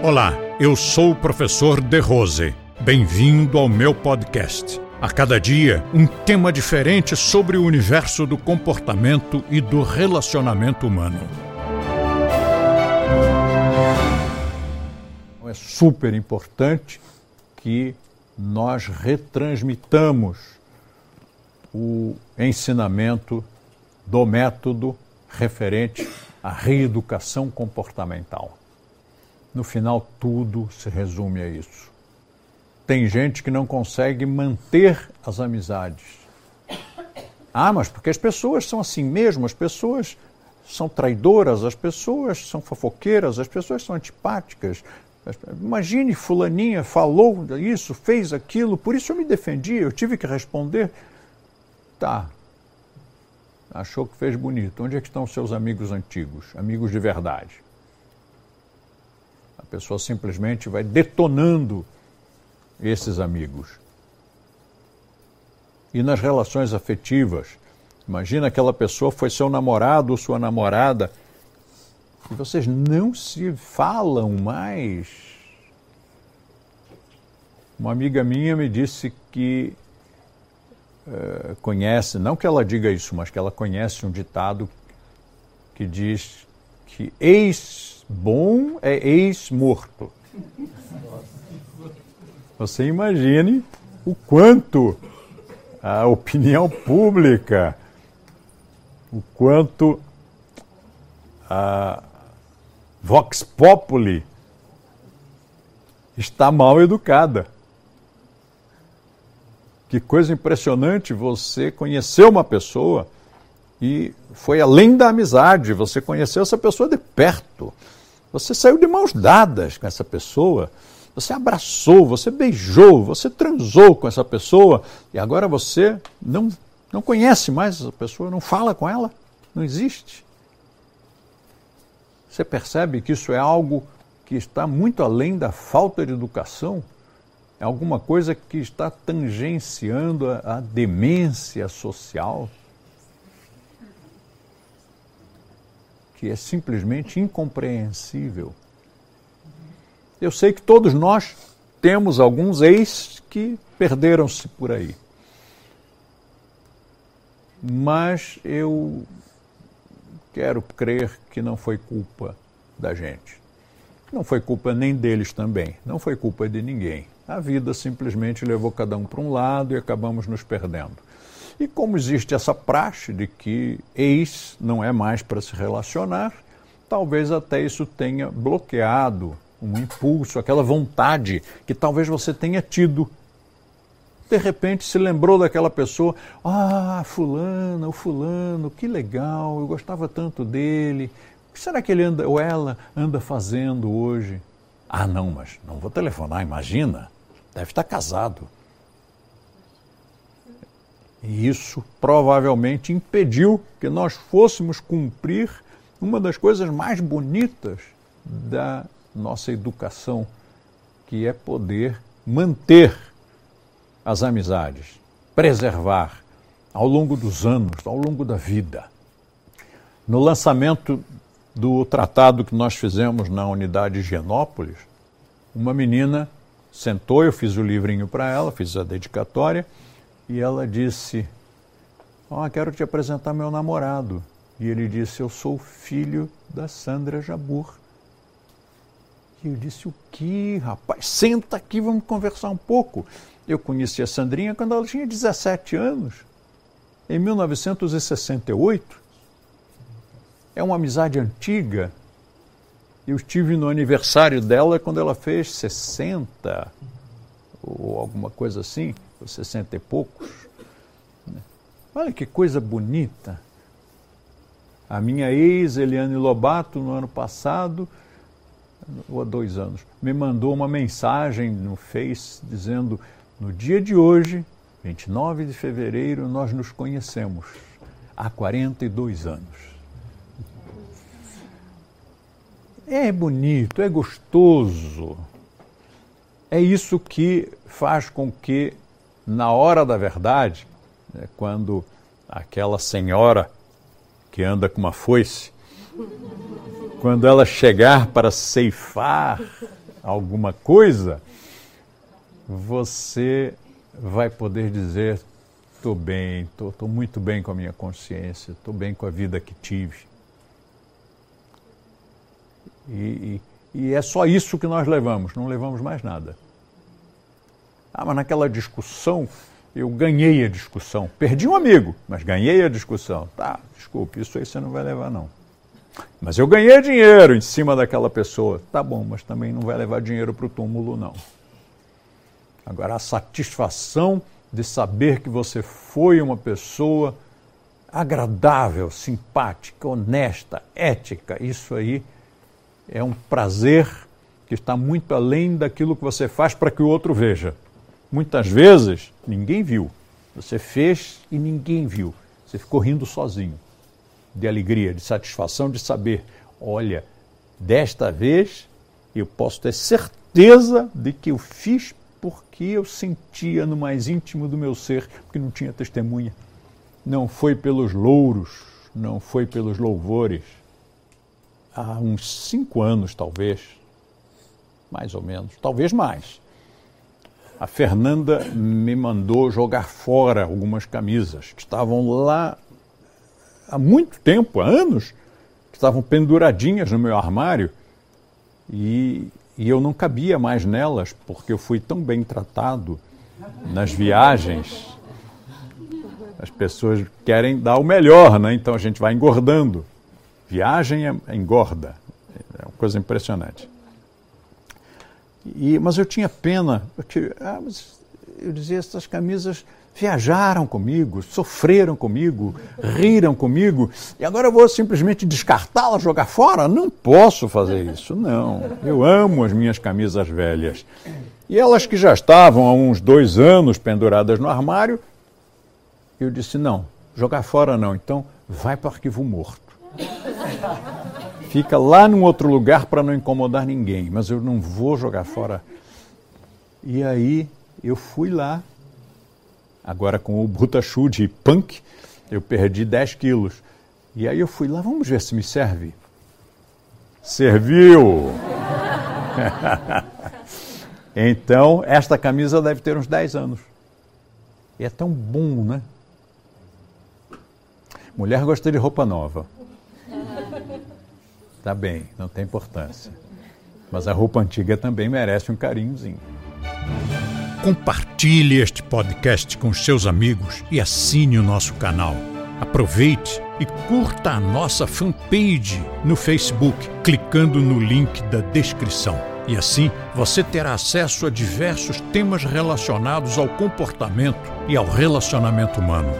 Olá, eu sou o professor De Rose. Bem-vindo ao meu podcast. A cada dia, um tema diferente sobre o universo do comportamento e do relacionamento humano. É super importante que nós retransmitamos o ensinamento do método referente à reeducação comportamental. No final, tudo se resume a isso. Tem gente que não consegue manter as amizades. Ah, mas porque as pessoas são assim mesmo, as pessoas são traidoras, as pessoas são fofoqueiras, as pessoas são antipáticas. Imagine, Fulaninha falou isso, fez aquilo, por isso eu me defendi, eu tive que responder. Tá. Achou que fez bonito. Onde é que estão os seus amigos antigos, amigos de verdade? A pessoa simplesmente vai detonando esses amigos. E nas relações afetivas, imagina aquela pessoa foi seu namorado ou sua namorada e vocês não se falam mais. Uma amiga minha me disse que uh, conhece, não que ela diga isso, mas que ela conhece um ditado que diz que ex-bom é ex-morto. Você imagine o quanto a opinião pública, o quanto a Vox Populi está mal educada. Que coisa impressionante você conheceu uma pessoa e foi além da amizade, você conheceu essa pessoa de perto. Você saiu de mãos dadas com essa pessoa, você abraçou, você beijou, você transou com essa pessoa e agora você não, não conhece mais essa pessoa, não fala com ela, não existe. Você percebe que isso é algo que está muito além da falta de educação? É alguma coisa que está tangenciando a, a demência social? Que é simplesmente incompreensível. Eu sei que todos nós temos alguns ex que perderam-se por aí. Mas eu quero crer que não foi culpa da gente. Não foi culpa nem deles também, não foi culpa de ninguém. A vida simplesmente levou cada um para um lado e acabamos nos perdendo. E como existe essa praxe de que ex não é mais para se relacionar, talvez até isso tenha bloqueado um impulso, aquela vontade que talvez você tenha tido. De repente se lembrou daquela pessoa, ah, fulano, o fulano, que legal, eu gostava tanto dele. O que será que ele anda ou ela anda fazendo hoje? Ah, não, mas não vou telefonar, imagina. Deve estar casado. E isso provavelmente impediu que nós fôssemos cumprir uma das coisas mais bonitas da nossa educação, que é poder manter as amizades, preservar ao longo dos anos, ao longo da vida. No lançamento do tratado que nós fizemos na unidade Genópolis, uma menina sentou, eu fiz o livrinho para ela, fiz a dedicatória, e ela disse: oh, quero te apresentar meu namorado. E ele disse: Eu sou filho da Sandra Jabur. E eu disse: O que, rapaz? Senta aqui, vamos conversar um pouco. Eu conheci a Sandrinha quando ela tinha 17 anos, em 1968. É uma amizade antiga. Eu estive no aniversário dela quando ela fez 60, ou alguma coisa assim, 60 e poucos. Olha que coisa bonita. A minha ex, Eliane Lobato, no ano passado, ou há dois anos, me mandou uma mensagem no Face dizendo: no dia de hoje, 29 de fevereiro, nós nos conhecemos há 42 anos. É bonito, é gostoso. É isso que faz com que, na hora da verdade, né, quando aquela senhora que anda com uma foice quando ela chegar para ceifar alguma coisa, você vai poder dizer: estou bem, estou muito bem com a minha consciência, estou bem com a vida que tive. E, e, e é só isso que nós levamos, não levamos mais nada. Ah, mas naquela discussão eu ganhei a discussão. Perdi um amigo, mas ganhei a discussão. Tá, desculpe, isso aí você não vai levar, não. Mas eu ganhei dinheiro em cima daquela pessoa. Tá bom, mas também não vai levar dinheiro para o túmulo, não. Agora, a satisfação de saber que você foi uma pessoa agradável, simpática, honesta, ética, isso aí é um prazer que está muito além daquilo que você faz para que o outro veja. Muitas vezes ninguém viu. Você fez e ninguém viu. Você ficou rindo sozinho, de alegria, de satisfação de saber: olha, desta vez eu posso ter certeza de que eu fiz porque eu sentia no mais íntimo do meu ser, porque não tinha testemunha. Não foi pelos louros, não foi pelos louvores. Há uns cinco anos, talvez, mais ou menos, talvez mais a Fernanda me mandou jogar fora algumas camisas que estavam lá há muito tempo, há anos, que estavam penduradinhas no meu armário e, e eu não cabia mais nelas porque eu fui tão bem tratado nas viagens. As pessoas querem dar o melhor, né? então a gente vai engordando. Viagem é, engorda, é uma coisa impressionante. E, mas eu tinha pena. Eu, ah, eu dizia, essas camisas viajaram comigo, sofreram comigo, riram comigo, e agora eu vou simplesmente descartá-las, jogar fora? Não posso fazer isso, não. Eu amo as minhas camisas velhas. E elas que já estavam há uns dois anos penduradas no armário, eu disse: não, jogar fora não, então vai para o arquivo morto fica lá num outro lugar para não incomodar ninguém, mas eu não vou jogar fora. E aí eu fui lá, agora com o Butachu de punk, eu perdi 10 quilos. E aí eu fui lá, vamos ver se me serve. Serviu! então, esta camisa deve ter uns 10 anos. E é tão bom, né? Mulher gosta de roupa nova. Tá bem, não tem importância. Mas a roupa antiga também merece um carinhozinho. Compartilhe este podcast com seus amigos e assine o nosso canal. Aproveite e curta a nossa fanpage no Facebook, clicando no link da descrição. E assim você terá acesso a diversos temas relacionados ao comportamento e ao relacionamento humano.